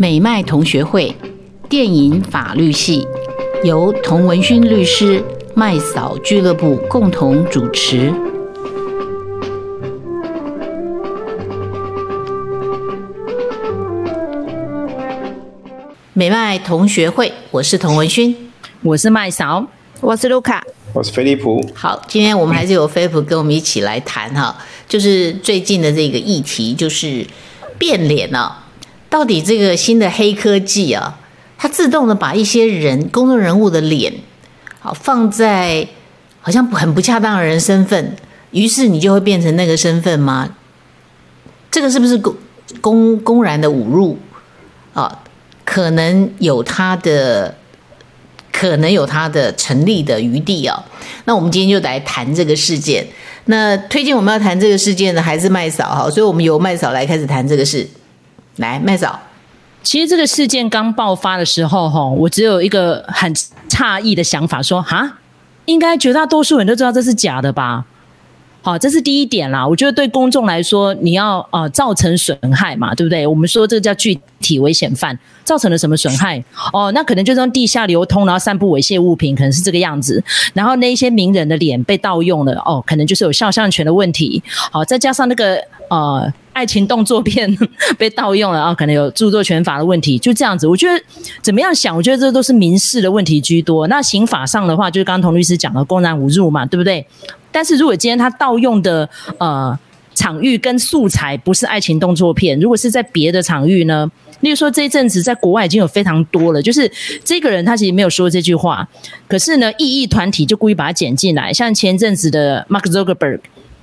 美麦同学会电影法律系由童文勋律师、麦嫂俱乐部共同主持。美麦同学会，我是童文勋，我是麦嫂，我是卢卡，我是飞利浦。好，今天我们还是有飞利浦跟我们一起来谈哈，就是最近的这个议题，就是变脸了。到底这个新的黑科技啊，它自动的把一些人公众人物的脸，好放在好像很不恰当的人身份，于是你就会变成那个身份吗？这个是不是公公公然的侮辱啊？可能有它的，可能有它的成立的余地啊。那我们今天就来谈这个事件。那推荐我们要谈这个事件的还是麦嫂哈，所以我们由麦嫂来开始谈这个事。来，麦嫂，其实这个事件刚爆发的时候，哈，我只有一个很诧异的想法，说，哈，应该绝大多数人都知道这是假的吧？好，这是第一点啦。我觉得对公众来说，你要呃造成损害嘛，对不对？我们说这个叫具体危险犯，造成了什么损害？哦，那可能就是用地下流通，然后散布猥亵物品，可能是这个样子。然后那一些名人的脸被盗用了，哦，可能就是有肖像权的问题。好，再加上那个呃。爱情动作片 被盗用了啊，可能有著作权法的问题，就这样子。我觉得怎么样想，我觉得这都是民事的问题居多。那刑法上的话，就是刚刚童律师讲的公然侮辱嘛，对不对？但是如果今天他盗用的呃场域跟素材不是爱情动作片，如果是在别的场域呢？例如说这一阵子在国外已经有非常多了，就是这个人他其实没有说这句话，可是呢，异议团体就故意把它剪进来，像前阵子的 Mark Zuckerberg。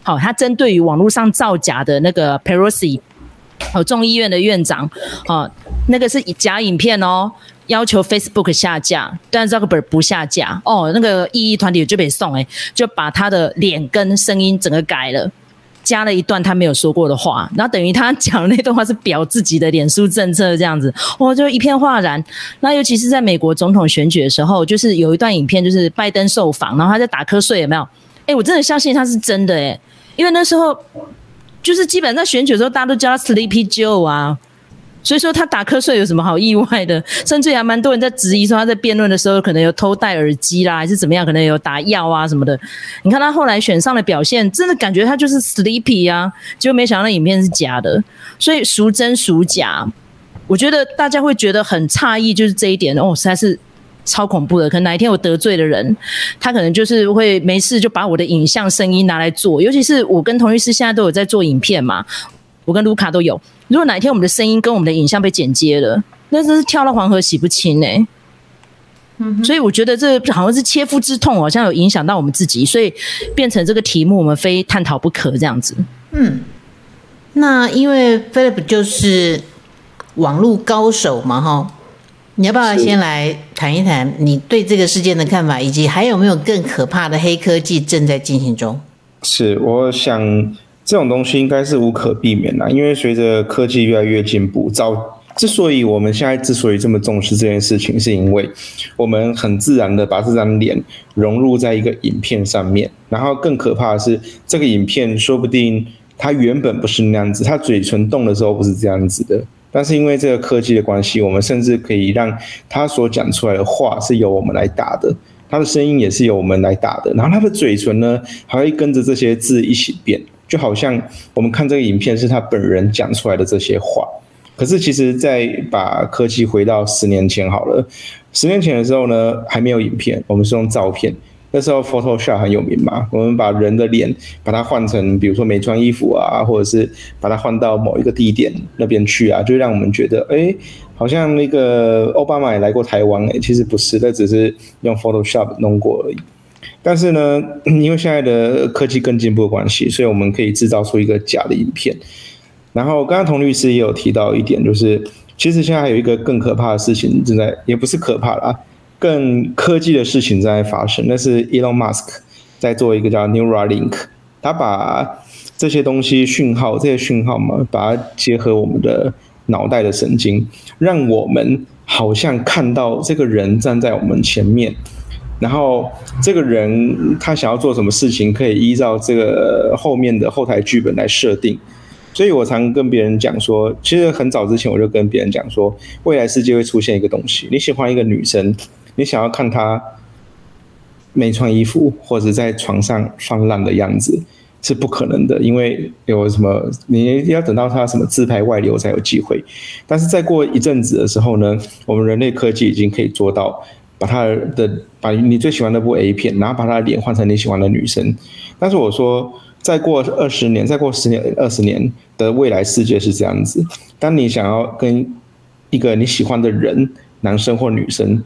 好，他针对于网络上造假的那个 Pelosi，哦，众议院的院长，哦，那个是假影片哦，要求 Facebook 下架，但 Zuckerberg 不下架，哦，那个异议团体就被送，诶，就把他的脸跟声音整个改了，加了一段他没有说过的话，然后等于他 讲的那段话是表自己的脸书政策这样子，哦，就一片哗然。那尤其是在美国总统选举的时候，就是有一段影片，就是拜登受访，然后他在打瞌睡，有没有？诶，我真的相信他是真的，诶。因为那时候就是基本上选举的时候，大家都叫他 Sleepy Joe 啊，所以说他打瞌睡有什么好意外的？甚至还蛮多人在质疑说他在辩论的时候可能有偷戴耳机啦，还是怎么样？可能有打药啊什么的。你看他后来选上的表现，真的感觉他就是 Sleepy 啊，结果没想到那影片是假的，所以孰真孰假？我觉得大家会觉得很诧异，就是这一点哦，实在是。超恐怖的，可能哪一天我得罪的人，他可能就是会没事就把我的影像、声音拿来做。尤其是我跟童律师现在都有在做影片嘛，我跟卢卡都有。如果哪一天我们的声音跟我们的影像被剪接了，那真是跳到黄河洗不清哎、欸。嗯，所以我觉得这好像是切肤之痛，好像有影响到我们自己，所以变成这个题目，我们非探讨不可这样子。嗯，那因为 Philip 就是网络高手嘛，哈。你要不要先来谈一谈你对这个事件的看法，以及还有没有更可怕的黑科技正在进行中？是，我想这种东西应该是无可避免的，因为随着科技越来越进步，早之所以我们现在之所以这么重视这件事情，是因为我们很自然的把这张脸融入在一个影片上面，然后更可怕的是，这个影片说不定它原本不是那样子，它嘴唇动的时候不是这样子的。但是因为这个科技的关系，我们甚至可以让他所讲出来的话是由我们来打的，他的声音也是由我们来打的，然后他的嘴唇呢还会跟着这些字一起变，就好像我们看这个影片是他本人讲出来的这些话。可是其实再把科技回到十年前好了，十年前的时候呢还没有影片，我们是用照片。那时候 Photoshop 很有名嘛，我们把人的脸把它换成，比如说没穿衣服啊，或者是把它换到某一个地点那边去啊，就让我们觉得，哎，好像那个奥巴马也来过台湾，哎，其实不是，那只是用 Photoshop 弄过而已。但是呢，因为现在的科技更进步的关系，所以我们可以制造出一个假的影片。然后刚刚童律师也有提到一点，就是其实现在还有一个更可怕的事情正在，也不是可怕啦。更科技的事情在发生，那是 Elon Musk 在做一个叫 Neuralink，他把这些东西讯号，这些讯号嘛，把它结合我们的脑袋的神经，让我们好像看到这个人站在我们前面，然后这个人他想要做什么事情，可以依照这个后面的后台剧本来设定。所以我常跟别人讲说，其实很早之前我就跟别人讲说，未来世界会出现一个东西，你喜欢一个女生，你想要看他没穿衣服或者在床上放烂的样子。是不可能的，因为有什么你要等到他什么自拍外流才有机会。但是再过一阵子的时候呢，我们人类科技已经可以做到，把他的把你最喜欢的部 A 片，然后把他的脸换成你喜欢的女生。但是我说，再过二十年，再过十年、二十年的未来世界是这样子：当你想要跟一个你喜欢的人，男生或女生，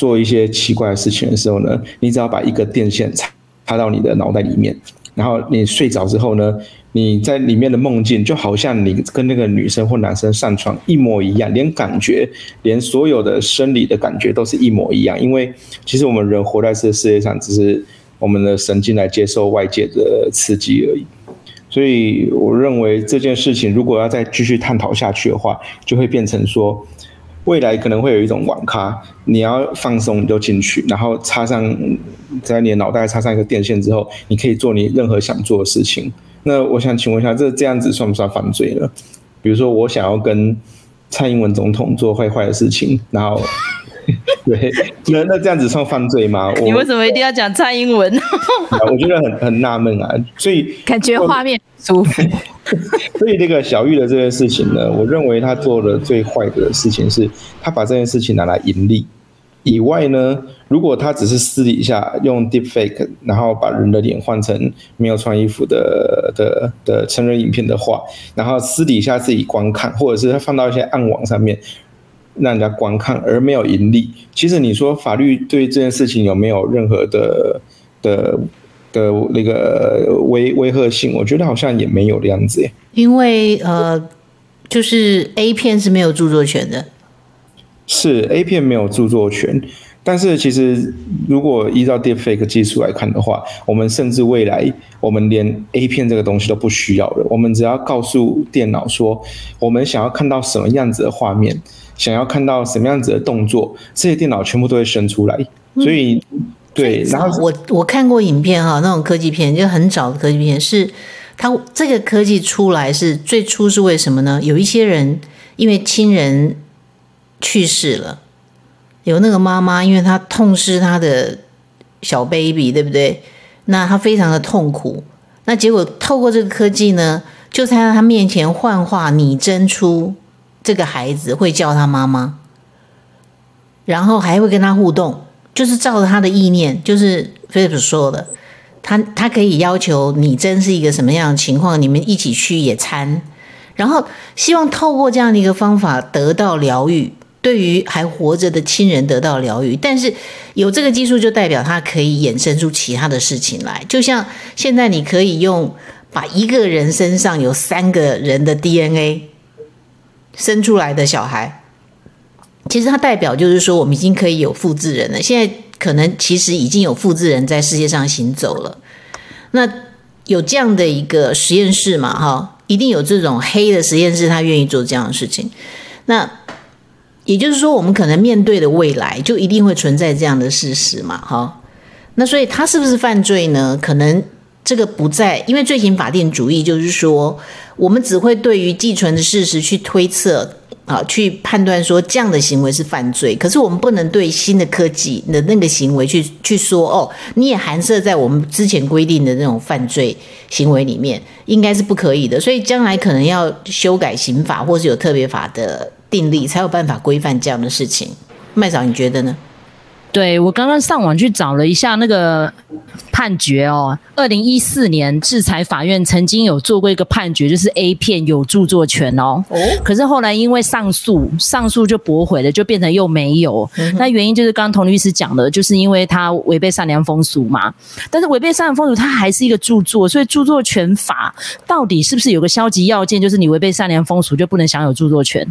做一些奇怪的事情的时候呢，你只要把一个电线插插到你的脑袋里面。然后你睡着之后呢，你在里面的梦境就好像你跟那个女生或男生上床一模一样，连感觉，连所有的生理的感觉都是一模一样。因为其实我们人活在这个世界上，只是我们的神经来接受外界的刺激而已。所以我认为这件事情如果要再继续探讨下去的话，就会变成说。未来可能会有一种网咖，你要放松你就进去，然后插上在你的脑袋插上一个电线之后，你可以做你任何想做的事情。那我想请问一下，这这样子算不算犯罪呢？比如说我想要跟蔡英文总统做坏坏的事情，然后 对，那那这样子算犯罪吗？你为什么一定要讲蔡英文？我觉得很很纳闷啊，所以感觉画面舒服。所以这个小玉的这件事情呢，我认为他做的最坏的事情是，他把这件事情拿来盈利。以外呢，如果他只是私底下用 deepfake，然后把人的脸换成没有穿衣服的的的成人影片的话，然后私底下自己观看，或者是他放到一些暗网上面让人家观看，而没有盈利。其实你说法律对这件事情有没有任何的的？的那个威威吓性，我觉得好像也没有的样子耶。因为呃，就是 A 片是没有著作权的。是 A 片没有著作权，但是其实如果依照 Deepfake 技术来看的话，我们甚至未来我们连 A 片这个东西都不需要了。我们只要告诉电脑说，我们想要看到什么样子的画面，想要看到什么样子的动作，这些电脑全部都会生出来。所以。嗯对，然后我我看过影片哈，那种科技片就很早的科技片，是它这个科技出来是最初是为什么呢？有一些人因为亲人去世了，有那个妈妈，因为她痛失她的小 baby，对不对？那她非常的痛苦，那结果透过这个科技呢，就在她面前幻化拟真出这个孩子会叫她妈妈，然后还会跟她互动。就是照着他的意念，就是菲利普说的，他他可以要求你真是一个什么样的情况，你们一起去野餐，然后希望透过这样的一个方法得到疗愈，对于还活着的亲人得到疗愈。但是有这个技术，就代表他可以衍生出其他的事情来，就像现在你可以用把一个人身上有三个人的 DNA 生出来的小孩。其实它代表就是说，我们已经可以有复制人了。现在可能其实已经有复制人在世界上行走了。那有这样的一个实验室嘛？哈，一定有这种黑的实验室，他愿意做这样的事情。那也就是说，我们可能面对的未来就一定会存在这样的事实嘛？哈，那所以他是不是犯罪呢？可能这个不在，因为罪刑法定主义就是说，我们只会对于既存的事实去推测。啊，去判断说这样的行为是犯罪，可是我们不能对新的科技的那个行为去去说哦，你也含涉在我们之前规定的那种犯罪行为里面，应该是不可以的。所以将来可能要修改刑法，或是有特别法的定例，才有办法规范这样的事情。麦嫂，你觉得呢？对，我刚刚上网去找了一下那个判决哦，二零一四年制裁法院曾经有做过一个判决，就是 A 片有著作权哦。哦。可是后来因为上诉，上诉就驳回了，就变成又没有。嗯、那原因就是刚刚童律师讲的，就是因为他违背善良风俗嘛。但是违背善良风俗，它还是一个著作，所以著作权法到底是不是有个消极要件，就是你违背善良风俗就不能享有著作权？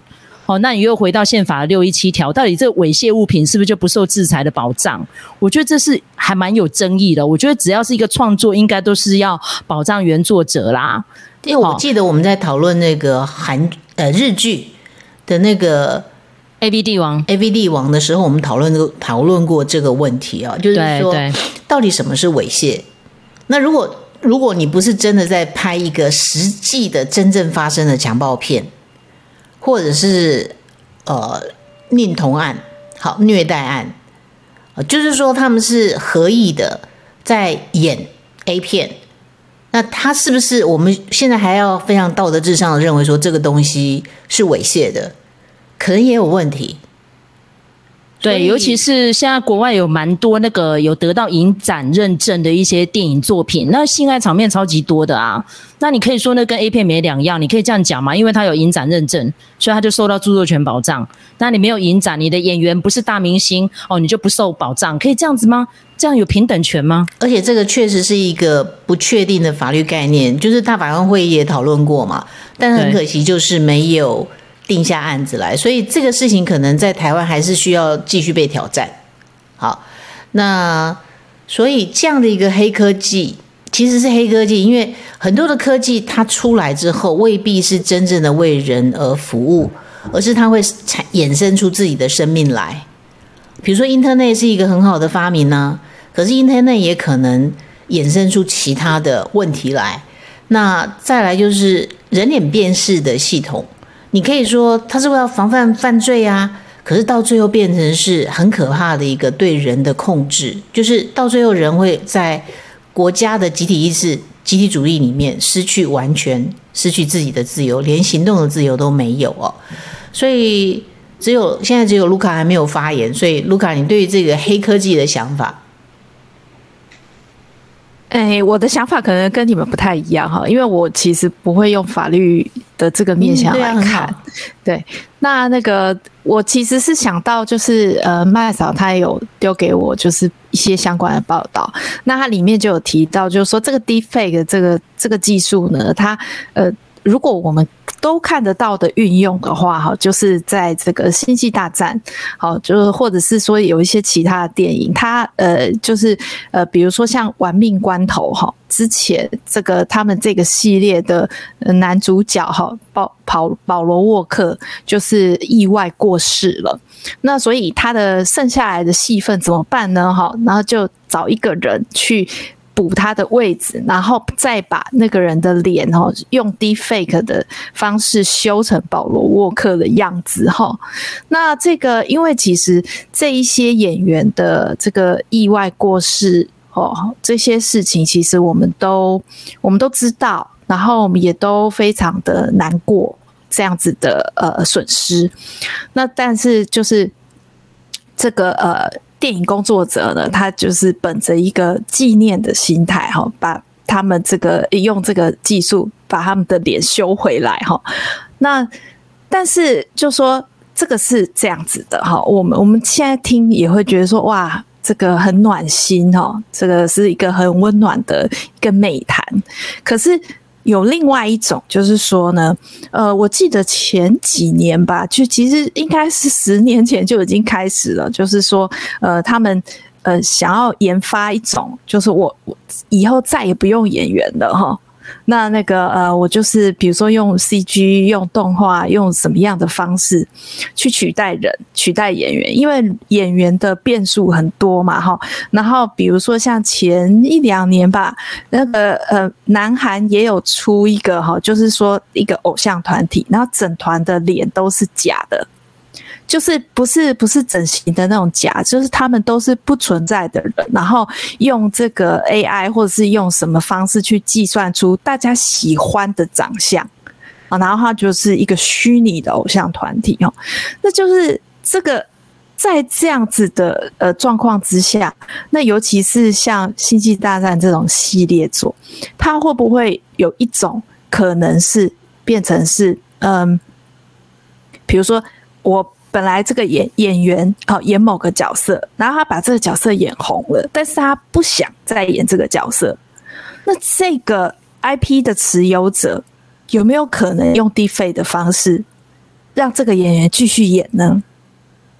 哦，那你又回到宪法的六一七条，到底这猥亵物品是不是就不受制裁的保障？我觉得这是还蛮有争议的。我觉得只要是一个创作，应该都是要保障原作者啦。因为我记得我们在讨论那个韩呃日剧的那个 A V 帝王 A V 帝王的时候，我们讨论讨论过这个问题啊，就是说到底什么是猥亵？那如果如果你不是真的在拍一个实际的真正发生的强暴片，或者是呃孕童案，好虐待案，就是说他们是合意的在演 A 片，那他是不是我们现在还要非常道德至上的认为说这个东西是猥亵的？可能也有问题。对，尤其是现在国外有蛮多那个有得到影展认证的一些电影作品，那性爱场面超级多的啊。那你可以说那跟 A 片没两样，你可以这样讲嘛？因为它有影展认证，所以它就受到著作权保障。那你没有影展，你的演员不是大明星哦，你就不受保障，可以这样子吗？这样有平等权吗？而且这个确实是一个不确定的法律概念，就是大法官会议也讨论过嘛，但很可惜就是没有。定下案子来，所以这个事情可能在台湾还是需要继续被挑战。好，那所以这样的一个黑科技其实是黑科技，因为很多的科技它出来之后未必是真正的为人而服务，而是它会产衍生出自己的生命来。比如说，Internet 是一个很好的发明呢，可是 Internet 也可能衍生出其他的问题来。那再来就是人脸辨识的系统。你可以说他是为了防范犯罪啊，可是到最后变成是很可怕的一个对人的控制，就是到最后人会在国家的集体意识、集体主义里面失去完全失去自己的自由，连行动的自由都没有哦。所以只有现在只有卢卡还没有发言，所以卢卡，你对于这个黑科技的想法？哎，我的想法可能跟你们不太一样哈，因为我其实不会用法律的这个面向来看。嗯、对，对，那那个我其实是想到，就是呃，麦嫂她有丢给我，就是一些相关的报道。那它里面就有提到，就是说这个 deepfake 这个这个技术呢，它呃，如果我们都看得到的运用的话，哈，就是在这个星际大战，好，就是或者是说有一些其他的电影，它呃，就是呃，比如说像《玩命关头》哈，之前这个他们这个系列的男主角哈，保保保罗沃克就是意外过世了，那所以他的剩下来的戏份怎么办呢？哈，然后就找一个人去。补他的位置，然后再把那个人的脸哦，用 deepfake 的方式修成保罗沃克的样子哈。那这个，因为其实这一些演员的这个意外过世哦，这些事情其实我们都我们都知道，然后我们也都非常的难过这样子的呃损失。那但是就是这个呃。电影工作者呢，他就是本着一个纪念的心态哈，把他们这个用这个技术把他们的脸修回来哈。那但是就说这个是这样子的哈，我们我们现在听也会觉得说哇，这个很暖心哈，这个是一个很温暖的一个美谈，可是。有另外一种，就是说呢，呃，我记得前几年吧，就其实应该是十年前就已经开始了，就是说，呃，他们呃想要研发一种，就是我我以后再也不用演员了哈。那那个呃，我就是比如说用 CG、用动画、用什么样的方式去取代人、取代演员，因为演员的变数很多嘛，哈。然后比如说像前一两年吧，那个呃，南韩也有出一个哈，就是说一个偶像团体，然后整团的脸都是假的。就是不是不是整形的那种假，就是他们都是不存在的人，然后用这个 AI 或者是用什么方式去计算出大家喜欢的长相啊，然后他就是一个虚拟的偶像团体哦，那就是这个在这样子的呃状况之下，那尤其是像《星际大战》这种系列作，它会不会有一种可能是变成是嗯，比如说我。本来这个演演员哦演某个角色，然后他把这个角色演红了，但是他不想再演这个角色。那这个 IP 的持有者有没有可能用 deepfake 的方式让这个演员继续演呢？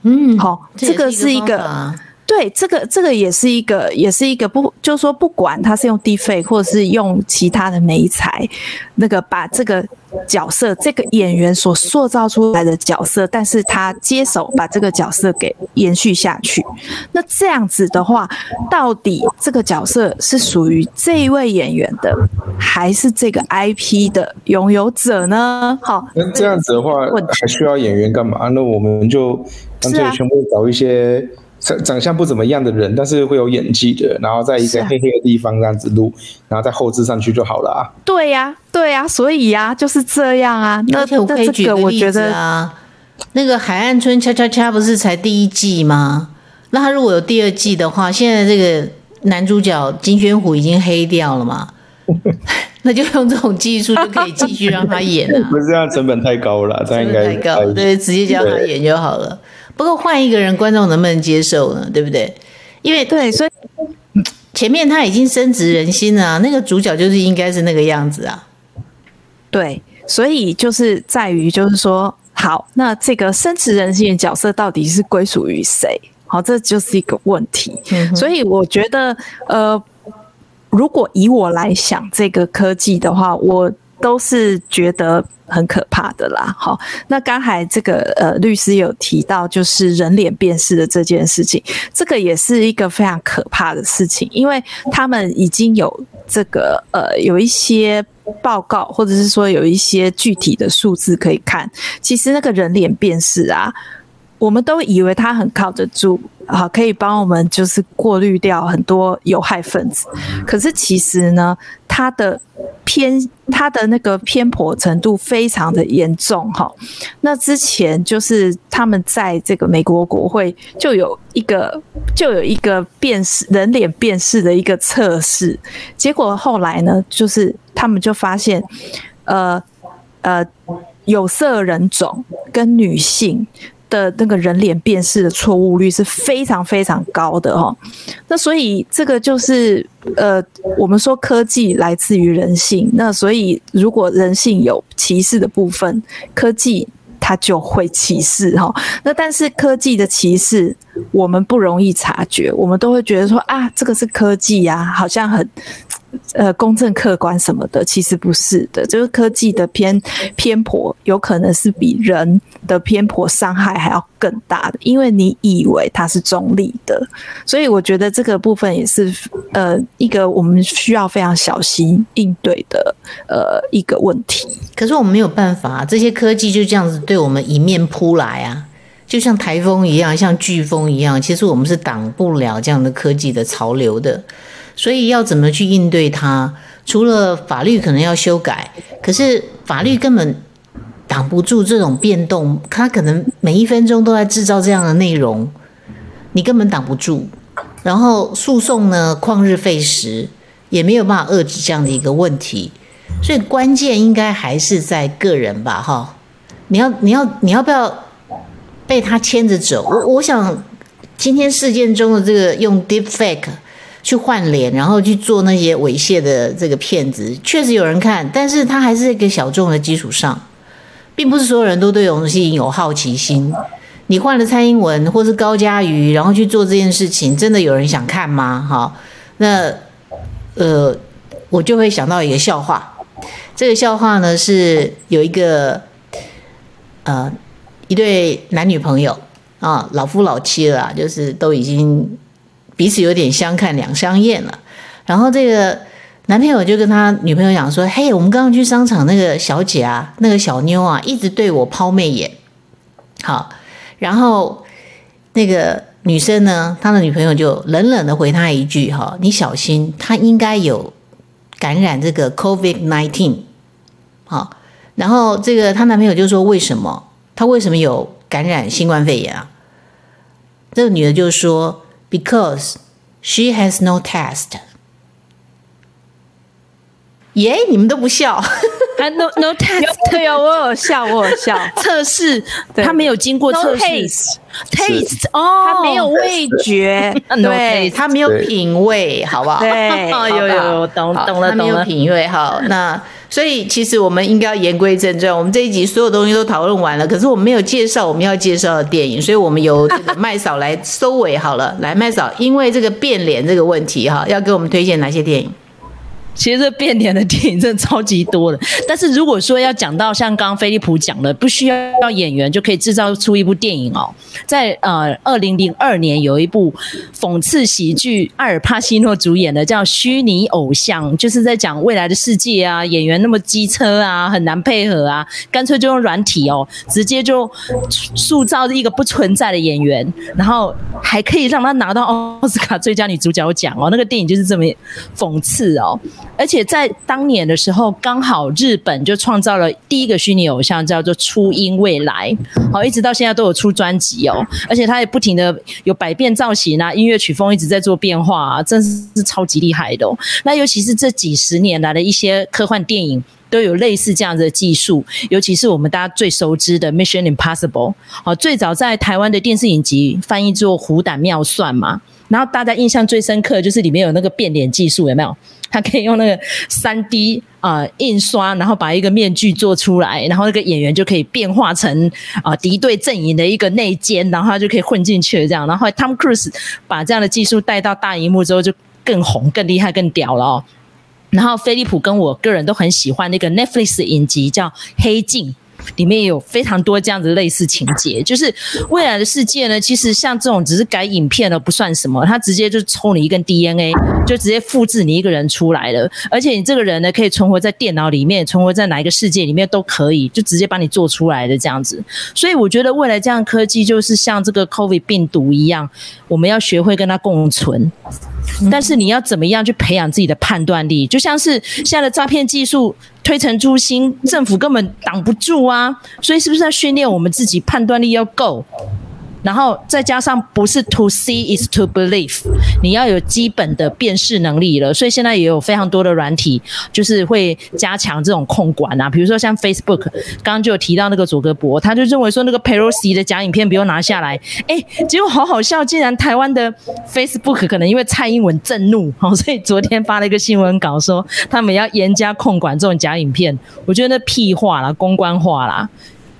嗯，好，这个是一个对，这个这个也是一个，也是一个不，就是说不管他是用 deepfake 或者是用其他的媒材，那个把这个角色，这个演员所塑造出来的角色，但是他接手把这个角色给延续下去。那这样子的话，到底这个角色是属于这一位演员的，还是这个 IP 的拥有者呢？好，那这样子的话，还需要演员干嘛？那我们就干脆全部找一些。长长相不怎么样的人，但是会有演技的，然后在一个黑黑的地方这样子录，然后再后置上去就好了啊。对呀、啊，对呀、啊，所以呀、啊，就是这样啊。那我可以举个例子啊，那个《海岸村恰恰恰》不是才第一季吗？那他如果有第二季的话，现在这个男主角金宣虎已经黑掉了嘛？那就用这种技术就可以继续让他演了、啊。不是这样，成本太高了，这样应该太高，对，直接叫他演就好了。不过换一个人，观众能不能接受呢？对不对？因为对，所以前面他已经深植人心了啊，那个主角就是应该是那个样子啊。对，所以就是在于，就是说，好，那这个深植人心的角色到底是归属于谁？好，这就是一个问题。嗯，所以我觉得，呃，如果以我来想这个科技的话，我都是觉得。很可怕的啦，好，那刚才这个呃律师有提到，就是人脸辨识的这件事情，这个也是一个非常可怕的事情，因为他们已经有这个呃有一些报告，或者是说有一些具体的数字可以看，其实那个人脸辨识啊，我们都以为它很靠得住。啊，可以帮我们就是过滤掉很多有害分子，可是其实呢，它的偏它的那个偏颇程度非常的严重哈。那之前就是他们在这个美国国会就有一个就有一个辨识人脸辨识的一个测试，结果后来呢，就是他们就发现，呃呃，有色人种跟女性。的那个人脸辨识的错误率是非常非常高的哦，那所以这个就是呃，我们说科技来自于人性，那所以如果人性有歧视的部分，科技它就会歧视哈。那但是科技的歧视我们不容易察觉，我们都会觉得说啊，这个是科技呀，好像很。呃，公正客观什么的，其实不是的，就是科技的偏偏颇，有可能是比人的偏颇伤害还要更大的，因为你以为它是中立的，所以我觉得这个部分也是呃一个我们需要非常小心应对的呃一个问题。可是我们没有办法，这些科技就这样子对我们迎面扑来啊，就像台风一样，像飓风一样，其实我们是挡不了这样的科技的潮流的。所以要怎么去应对它？除了法律可能要修改，可是法律根本挡不住这种变动。它可能每一分钟都在制造这样的内容，你根本挡不住。然后诉讼呢，旷日费时，也没有办法遏制这样的一个问题。所以关键应该还是在个人吧，哈！你要你要你要不要被他牵着走？我我想今天事件中的这个用 deepfake。去换脸，然后去做那些猥亵的这个骗子，确实有人看，但是他还是一个小众的基础上，并不是所有人都对这种东西有好奇心。你换了蔡英文或是高嘉瑜，然后去做这件事情，真的有人想看吗？哈，那呃，我就会想到一个笑话，这个笑话呢是有一个呃一对男女朋友啊，老夫老妻了，就是都已经。彼此有点相看两相厌了，然后这个男朋友就跟他女朋友讲说：“嘿，我们刚刚去商场，那个小姐啊，那个小妞啊，一直对我抛媚眼。”好，然后那个女生呢，他的女朋友就冷冷的回他一句：“哈，你小心，他应该有感染这个 COVID-19。”好，然后这个她男朋友就说：“为什么？他为什么有感染新冠肺炎啊？”这个女的就说。Because she has no test。耶，你们都不笑，还 no no test，对哦，我有笑，我有笑。测试，他没有经过测试。taste 哦，他没有味觉，对，他没有品味，好不好？对，有有有，懂懂了，懂了。没有品味，好，那所以其实我们应该要言归正传，我们这一集所有东西都讨论完了，可是我们没有介绍我们要介绍的电影，所以我们由这个麦嫂来收尾好了。来，麦嫂，因为这个变脸这个问题哈，要给我们推荐哪些电影？其实这变脸的电影真的超级多的，但是如果说要讲到像刚刚菲利普讲的，不需要演员就可以制造出一部电影哦。在呃二零零二年有一部讽刺喜剧，阿尔帕西诺主演的叫《虚拟偶像》，就是在讲未来的世界啊，演员那么机车啊，很难配合啊，干脆就用软体哦，直接就塑造一个不存在的演员，然后还可以让他拿到奥斯卡最佳女主角奖哦。那个电影就是这么讽刺哦。而且在当年的时候，刚好日本就创造了第一个虚拟偶像，叫做初音未来。好，一直到现在都有出专辑哦。而且他也不停的有百变造型啊，音乐曲风一直在做变化啊，真是超级厉害的哦。那尤其是这几十年来的一些科幻电影，都有类似这样子的技术。尤其是我们大家最熟知的《Mission Impossible》，好，最早在台湾的电视影集翻译做《虎胆妙算》嘛。然后大家印象最深刻就是里面有那个变脸技术，有没有？他可以用那个三 D 啊、印刷，然后把一个面具做出来，然后那个演员就可以变化成啊、呃、敌对阵营的一个内奸，然后他就可以混进去了这样。然后 Tom Cruise 把这样的技术带到大荧幕之后，就更红、更厉害、更屌了哦。然后菲利普跟我个人都很喜欢那个 Netflix 影集叫《黑镜》。里面有非常多这样子类似情节，就是未来的世界呢，其实像这种只是改影片了不算什么，它直接就抽你一根 DNA，就直接复制你一个人出来了，而且你这个人呢可以存活在电脑里面，存活在哪一个世界里面都可以，就直接把你做出来的这样子。所以我觉得未来这样科技就是像这个 COVID 病毒一样，我们要学会跟它共存。但是你要怎么样去培养自己的判断力？就像是现在的诈骗技术推陈出新，政府根本挡不住啊！所以是不是要训练我们自己判断力要够？然后再加上不是 to see is to believe，你要有基本的辨识能力了。所以现在也有非常多的软体，就是会加强这种控管啊。比如说像 Facebook，刚刚就有提到那个佐格博，他就认为说那个 Pelosi 的假影片不用拿下来。哎，结果好好笑，竟然台湾的 Facebook 可能因为蔡英文震怒，所以昨天发了一个新闻稿说他们要严加控管这种假影片。我觉得那屁话啦，公关话啦。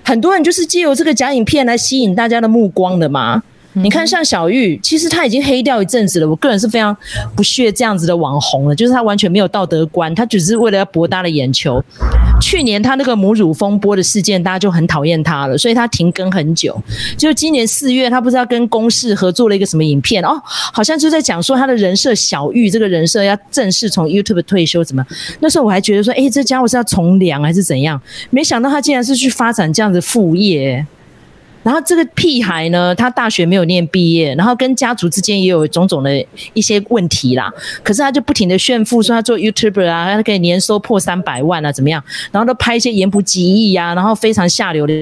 很多人就是借由这个假影片来吸引大家的目光的嘛。你看，像小玉，其实他已经黑掉一阵子了。我个人是非常不屑这样子的网红了，就是他完全没有道德观，他只是为了要博大的眼球。去年他那个母乳风波的事件，大家就很讨厌他了，所以他停更很久。就今年四月，他不知道跟公视合作了一个什么影片哦，好像就在讲说他的人设小玉这个人设要正式从 YouTube 退休，怎么？那时候我还觉得说，哎，这家伙是要从良还是怎样？没想到他竟然是去发展这样子副业。然后这个屁孩呢，他大学没有念毕业，然后跟家族之间也有种种的一些问题啦。可是他就不停的炫富，说他做 YouTuber 啊，他可以年收破三百万啊，怎么样？然后都拍一些言不及义啊，然后非常下流的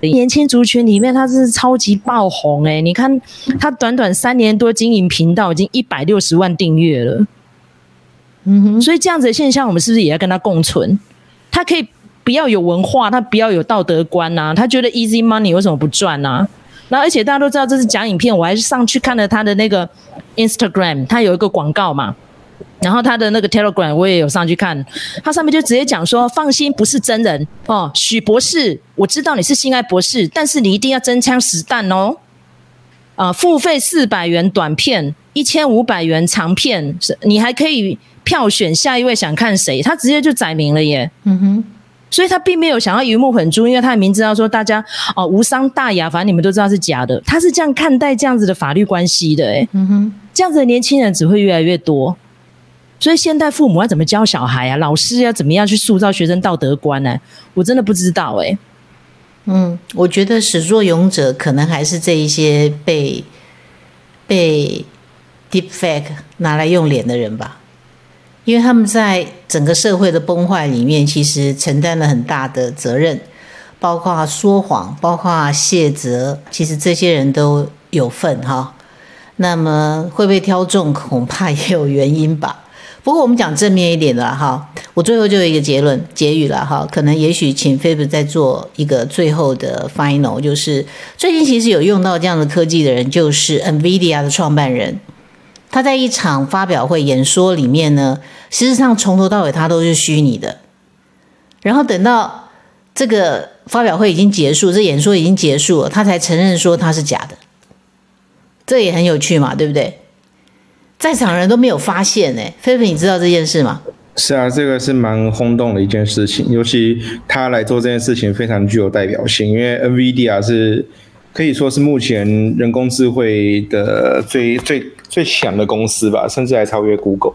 年轻族群里面，他是超级爆红诶，你看他短短三年多经营频道，已经一百六十万订阅了。嗯哼，所以这样子的现象，我们是不是也要跟他共存？他可以。不要有文化，他不要有道德观呐、他觉得 easy money 为什么不赚呢、啊？然后而且大家都知道这是假影片，我还是上去看了他的那个 Instagram，他有一个广告嘛。然后他的那个 Telegram 我也有上去看，他上面就直接讲说：放心，不是真人哦，许博士，我知道你是性爱博士，但是你一定要真枪实弹哦。啊、付费四百元短片，一千五百元长片，你还可以票选下一位想看谁，他直接就载明了耶。嗯哼。所以他并没有想要鱼目混珠，因为他也明知道说大家哦无伤大雅，反正你们都知道是假的。他是这样看待这样子的法律关系的，诶嗯哼，这样子的年轻人只会越来越多。所以现代父母要怎么教小孩啊？老师要怎么样去塑造学生道德观呢？我真的不知道，哎嗯，我觉得始作俑者可能还是这一些被被 deepfake 拿来用脸的人吧。因为他们在整个社会的崩坏里面，其实承担了很大的责任，包括说谎，包括卸责，其实这些人都有份哈。那么会被挑中，恐怕也有原因吧。不过我们讲正面一点的哈，我最后就有一个结论结语了哈，可能也许请菲比再做一个最后的 final，就是最近其实有用到这样的科技的人，就是 NVIDIA 的创办人，他在一场发表会演说里面呢，事实上从头到尾他都是虚拟的，然后等到这个发表会已经结束，这演说已经结束了，他才承认说他是假的，这也很有趣嘛，对不对？在场人都没有发现呢，菲菲，你知道这件事吗？是啊，这个是蛮轰动的一件事情，尤其他来做这件事情非常具有代表性，因为 NVIDIA 是可以说是目前人工智慧的最最最强的公司吧，甚至还超越 Google。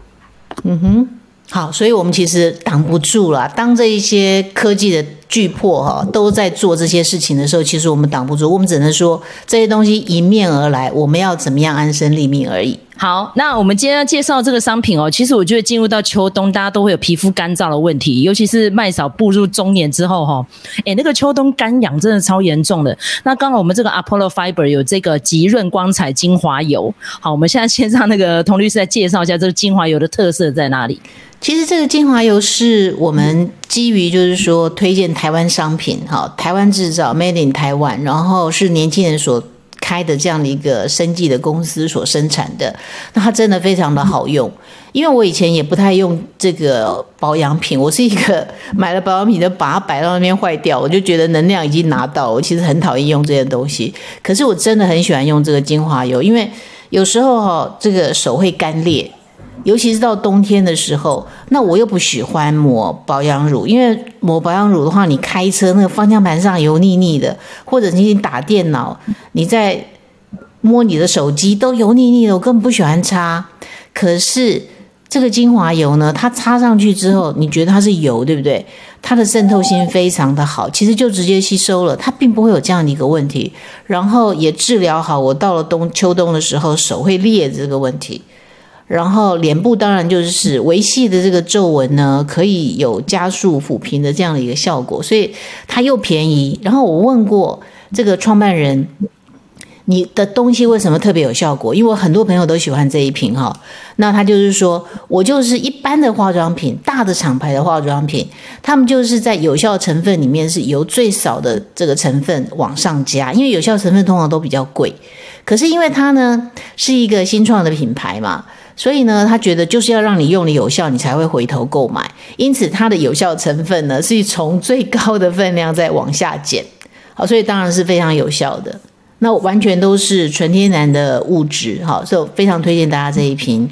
嗯哼，好，所以我们其实挡不住了，当这一些科技的。巨破哈都在做这些事情的时候，其实我们挡不住，我们只能说这些东西迎面而来，我们要怎么样安身立命而已。好，那我们今天要介绍这个商品哦，其实我觉得进入到秋冬，大家都会有皮肤干燥的问题，尤其是麦嫂步入中年之后哈，诶，那个秋冬干痒真的超严重的。那刚好我们这个 Apollo Fiber 有这个极润光彩精华油，好，我们现在先让那个童律师来介绍一下这个精华油的特色在哪里。其实这个精华油是我们基于就是说推荐台湾商品，哈，台湾制造，Made in 台湾，然后是年轻人所开的这样的一个生技的公司所生产的，那它真的非常的好用。因为我以前也不太用这个保养品，我是一个买了保养品就把它摆到那边坏掉，我就觉得能量已经拿到，我其实很讨厌用这些东西。可是我真的很喜欢用这个精华油，因为有时候哈，这个手会干裂。尤其是到冬天的时候，那我又不喜欢抹保养乳，因为抹保养乳的话，你开车那个方向盘上油腻腻的，或者你打电脑，你在摸你的手机都油腻腻的，我根本不喜欢擦。可是这个精华油呢，它擦上去之后，你觉得它是油，对不对？它的渗透性非常的好，其实就直接吸收了，它并不会有这样的一个问题，然后也治疗好我到了冬秋冬的时候手会裂这个问题。然后脸部当然就是维系的这个皱纹呢，可以有加速抚平的这样的一个效果，所以它又便宜。然后我问过这个创办人，你的东西为什么特别有效果？因为我很多朋友都喜欢这一瓶哈。那他就是说我就是一般的化妆品，大的厂牌的化妆品，他们就是在有效成分里面是由最少的这个成分往上加，因为有效成分通常都比较贵。可是因为它呢是一个新创的品牌嘛。所以呢，他觉得就是要让你用的有效，你才会回头购买。因此，它的有效成分呢是从最高的分量再往下减。好，所以当然是非常有效的。那完全都是纯天然的物质。好，所以我非常推荐大家这一瓶，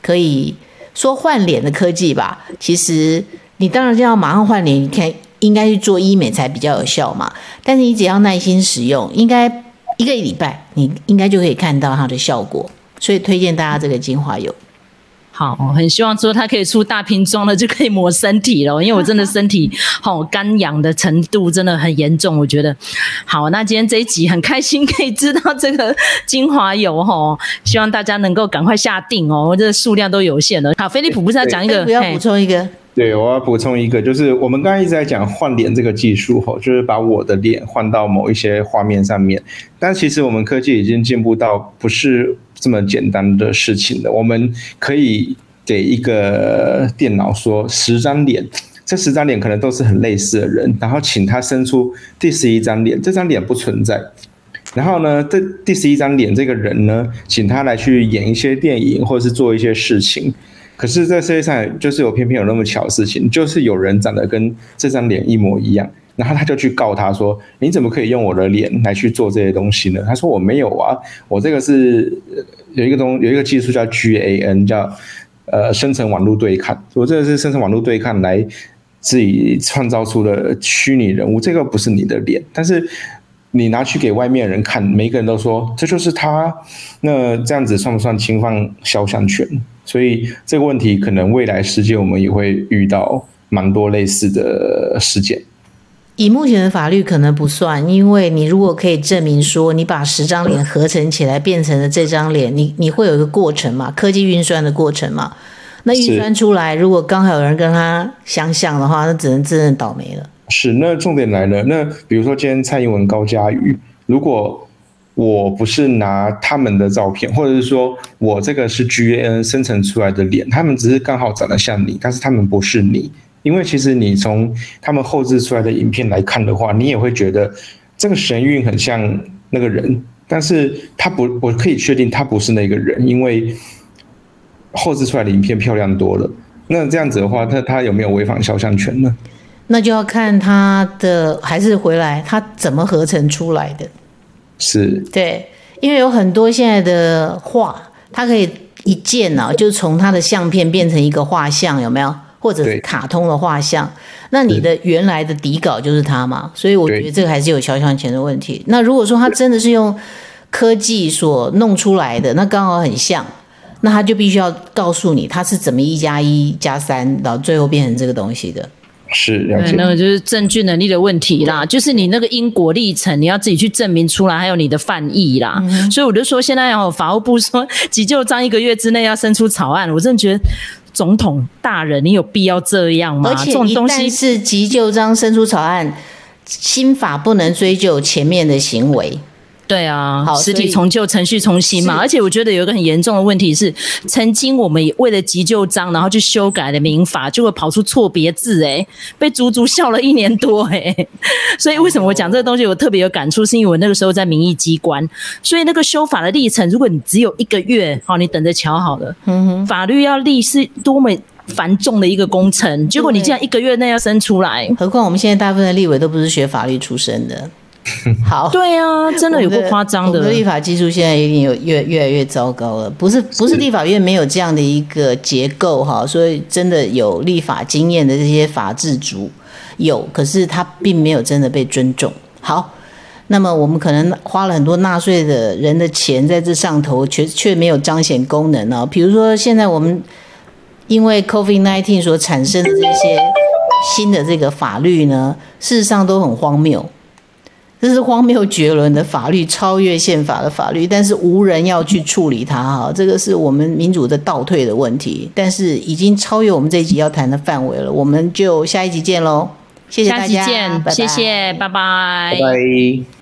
可以说换脸的科技吧。其实你当然就要马上换脸，你看应该去做医美才比较有效嘛。但是你只要耐心使用，应该一个礼拜，你应该就可以看到它的效果。所以推荐大家这个精华油，好，很希望说它可以出大瓶装的，就可以抹身体了。因为我真的身体 好干痒的程度真的很严重，我觉得。好，那今天这一集很开心可以知道这个精华油哈，希望大家能够赶快下定哦，这个数量都有限了。好，菲利普不是要讲一个，不要补充一个。对，我要补充一个，就是我们刚才一直在讲换脸这个技术，吼，就是把我的脸换到某一些画面上面。但其实我们科技已经进步到不是这么简单的事情的。我们可以给一个电脑说十张脸，这十张脸可能都是很类似的人，然后请他伸出第十一张脸，这张脸不存在。然后呢，这第十一张脸这个人呢，请他来去演一些电影或者是做一些事情。可是，在世界上就是有偏偏有那么巧的事情，就是有人长得跟这张脸一模一样，然后他就去告他说：“你怎么可以用我的脸来去做这些东西呢？”他说：“我没有啊，我这个是有一个东有一个技术叫 GAN，叫呃生成网络对抗，我这个是生成网络对抗来自己创造出的虚拟人物，这个不是你的脸，但是你拿去给外面人看，每个人都说这就是他，那这样子算不算侵犯肖像权？”所以这个问题可能未来世界我们也会遇到蛮多类似的事件。以目前的法律可能不算，因为你如果可以证明说你把十张脸合成起来变成了这张脸，你你会有一个过程嘛？科技运算的过程嘛？那运算出来，如果刚好有人跟他相像的话，那只能自认倒霉了。是，那重点来了，那比如说今天蔡英文高嘉瑜，如果我不是拿他们的照片，或者是说我这个是 GAN 生成出来的脸，他们只是刚好长得像你，但是他们不是你。因为其实你从他们后置出来的影片来看的话，你也会觉得这个神韵很像那个人，但是他不，我可以确定他不是那个人，因为后置出来的影片漂亮多了。那这样子的话，他他有没有违反肖像权呢？那就要看他的，还是回来他怎么合成出来的。是对，因为有很多现在的画，它可以一键啊，就从他的相片变成一个画像，有没有？或者是卡通的画像，那你的原来的底稿就是它嘛？所以我觉得这个还是有肖像权的问题。那如果说他真的是用科技所弄出来的，那刚好很像，那他就必须要告诉你他是怎么一加一加三，然后最后变成这个东西的。是，那个就是证据能力的问题啦，就是你那个因果历程，你要自己去证明出来，还有你的犯意啦。嗯、所以我就说，现在哦法务部说急救章一个月之内要生出草案，我真的觉得总统大人，你有必要这样吗？而且一旦是急救章生出草案，新法不能追究前面的行为。对啊，好，实体重旧，程序重新嘛。而且我觉得有一个很严重的问题是，曾经我们为了急救章，然后去修改了民法，就会跑出错别字，哎，被足足笑了一年多，哎。所以为什么我讲这个东西，我特别有感触，是因为我那个时候在民意机关，所以那个修法的历程，如果你只有一个月，好，你等着瞧好了。嗯哼，法律要立是多么繁重的一个工程，结果你竟然一个月内要生出来。何况我们现在大部分的立委都不是学法律出身的。好，对啊，真的有够夸张的。我们的立法技术现在已经有越越来越糟糕了，不是不是立法院没有这样的一个结构哈，所以真的有立法经验的这些法制族有，可是他并没有真的被尊重。好，那么我们可能花了很多纳税的人的钱在这上头，却却没有彰显功能啊。比如说现在我们因为 COVID-19 所产生的这些新的这个法律呢，事实上都很荒谬。这是荒谬绝伦的法律，超越宪法的法律，但是无人要去处理它哈，这个是我们民主的倒退的问题，但是已经超越我们这一集要谈的范围了，我们就下一集见喽，谢谢大家，下集见，拜拜谢谢，拜拜，拜拜。